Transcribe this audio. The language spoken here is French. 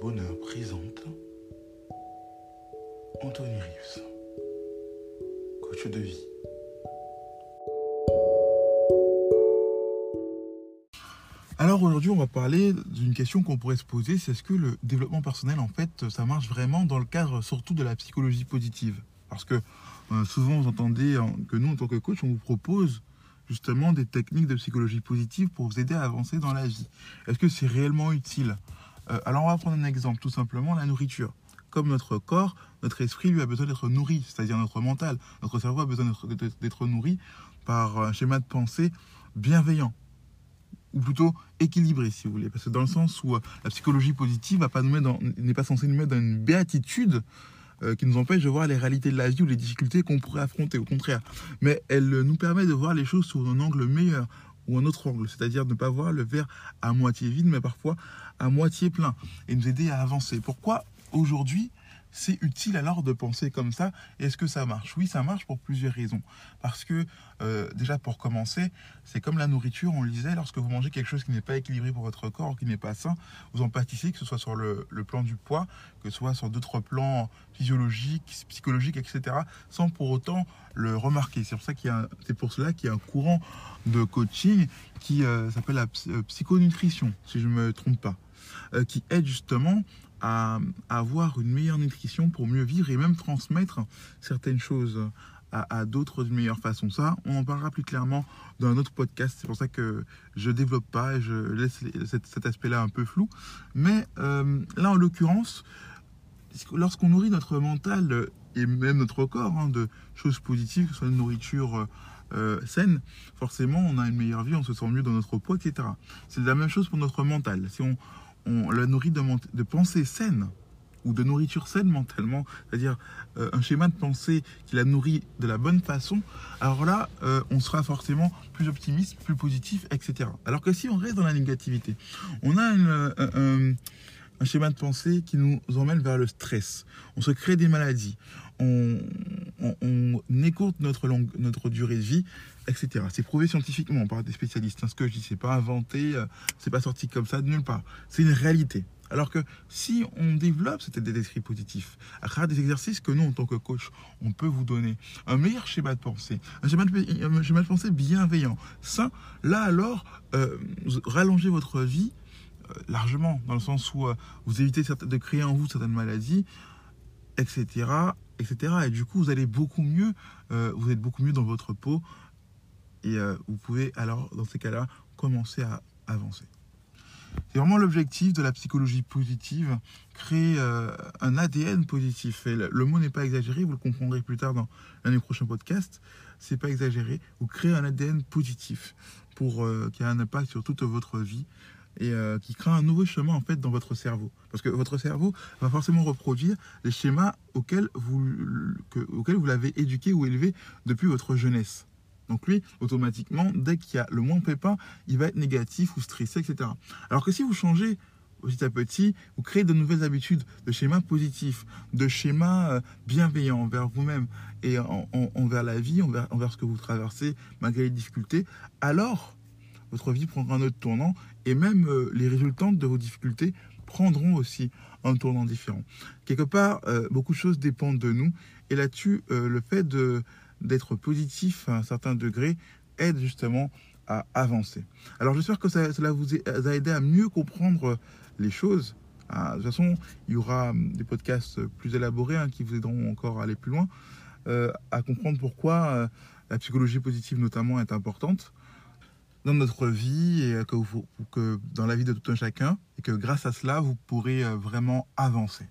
Bonheur présente Anthony Rives, coach de vie. Alors aujourd'hui, on va parler d'une question qu'on pourrait se poser, c'est est-ce que le développement personnel, en fait, ça marche vraiment dans le cadre surtout de la psychologie positive? Parce que euh, souvent, vous entendez que nous, en tant que coach, on vous propose justement des techniques de psychologie positive pour vous aider à avancer dans la vie. Est-ce que c'est réellement utile? Euh, Alors on va prendre un exemple, tout simplement la nourriture. Comme notre corps, notre esprit lui a besoin d'être nourri, c'est-à-dire notre mental, notre cerveau a besoin d'être nourri par un schéma de pensée bienveillant ou plutôt équilibré si vous voulez parce que dans le sens où euh, la psychologie positive n'est pas censée nous mettre dans une béatitude euh, qui nous empêche de voir les réalités de la vie ou les difficultés qu'on pourrait affronter, au contraire. Mais elle nous permet de voir les choses sous un angle meilleur ou un autre angle, c'est-à-dire ne pas voir le verre à moitié vide, mais parfois à moitié plein, et nous aider à avancer. Pourquoi aujourd'hui c'est utile alors de penser comme ça. Est-ce que ça marche? Oui, ça marche pour plusieurs raisons. Parce que, euh, déjà pour commencer, c'est comme la nourriture, on le disait, lorsque vous mangez quelque chose qui n'est pas équilibré pour votre corps, qui n'est pas sain, vous en pâtissez, que ce soit sur le, plan du poids, que ce soit sur d'autres plans physiologiques, psychologiques, etc., sans pour autant le remarquer. C'est pour, ça qu'il y a, c'est pour cela qu'il y a un courant de coaching qui euh, s'appelle la euh, psychonutrition, si je ne me trompe pas, qui aide justement avoir une meilleure nutrition pour mieux vivre et même transmettre certaines choses à, d'autres d'une meilleure façon. Ça, on en parlera plus clairement dans un autre podcast. C'est pour ça que je développe pas et je laisse cet, aspect-là un peu flou. Mais euh, là, en l'occurrence, lorsqu'on nourrit notre mental et même notre corps hein, de choses positives, que ce soit une nourriture euh, saine, forcément, on a une meilleure vie, on se sent mieux dans notre poids, etc. C'est la même chose pour notre mental. Si on, on la nourrit de, de pensée saine ou de nourriture saine mentalement, c'est-à-dire euh, un schéma de pensée qui la nourrit de la bonne façon, alors là, euh, on sera forcément plus optimiste, plus positif, etc. Alors que si on reste dans la négativité, on a euh, un, schéma de pensée qui nous emmène vers le stress, on se crée des maladies, on, on, écoute notre, notre durée de vie, etc. C'est prouvé scientifiquement par des spécialistes. Hein, ce que je dis, c'est pas inventé, euh, c'est pas sorti comme ça de nulle part. C'est une réalité. Alors que si on développe cet état d'esprit positif, à travers des exercices que nous, en tant que coach, on peut vous donner un meilleur schéma de pensée, un schéma de, pensée bienveillant, sain, là alors, euh, rallongez votre vie largement, dans le sens où vous évitez de créer en vous certaines maladies, etc., etc. Et du coup, vous allez beaucoup mieux, vous êtes beaucoup mieux dans votre peau, et euh, vous pouvez alors, dans ces cas-là, commencer à avancer. C'est vraiment l'objectif de la psychologie positive, créer euh, un ADN positif. Le, mot n'est pas exagéré, vous le comprendrez plus tard dans l'un des prochains podcasts. C'est pas exagéré. Vous créez un ADN positif pour euh, qui a un impact sur toute votre vie et qui crée un nouveau chemin en fait dans votre cerveau. Parce que votre cerveau va forcément reproduire les schémas auxquels vous, auxquels vous l'avez éduqué ou élevé depuis votre jeunesse. Donc lui, automatiquement, dès qu'il y a le moins pépin, il va être négatif ou stressé, etc. Alors que si vous changez petit à petit, vous créez de nouvelles habitudes, de schémas positifs, de schémas euh, bienveillants envers vous-même et envers la vie, envers, envers ce que vous traversez malgré les difficultés, alors votre vie prendra un autre tournant et même euh, les résultantes de vos difficultés prendront aussi un tournant différent. Quelque part, euh, beaucoup de choses dépendent de nous et là-dessus, le fait d'être positif à un certain degré aide justement à avancer. Alors j'espère que cela vous a aidé à mieux comprendre les choses. Ah, de toute façon, il y aura des podcasts plus élaborés hein, qui vous aideront encore à aller plus loin, euh, à comprendre pourquoi euh, la psychologie positive notamment est importante dans notre vie et que, que dans la vie de tout un chacun, et que grâce à cela, vous pourrez euh, vraiment avancer.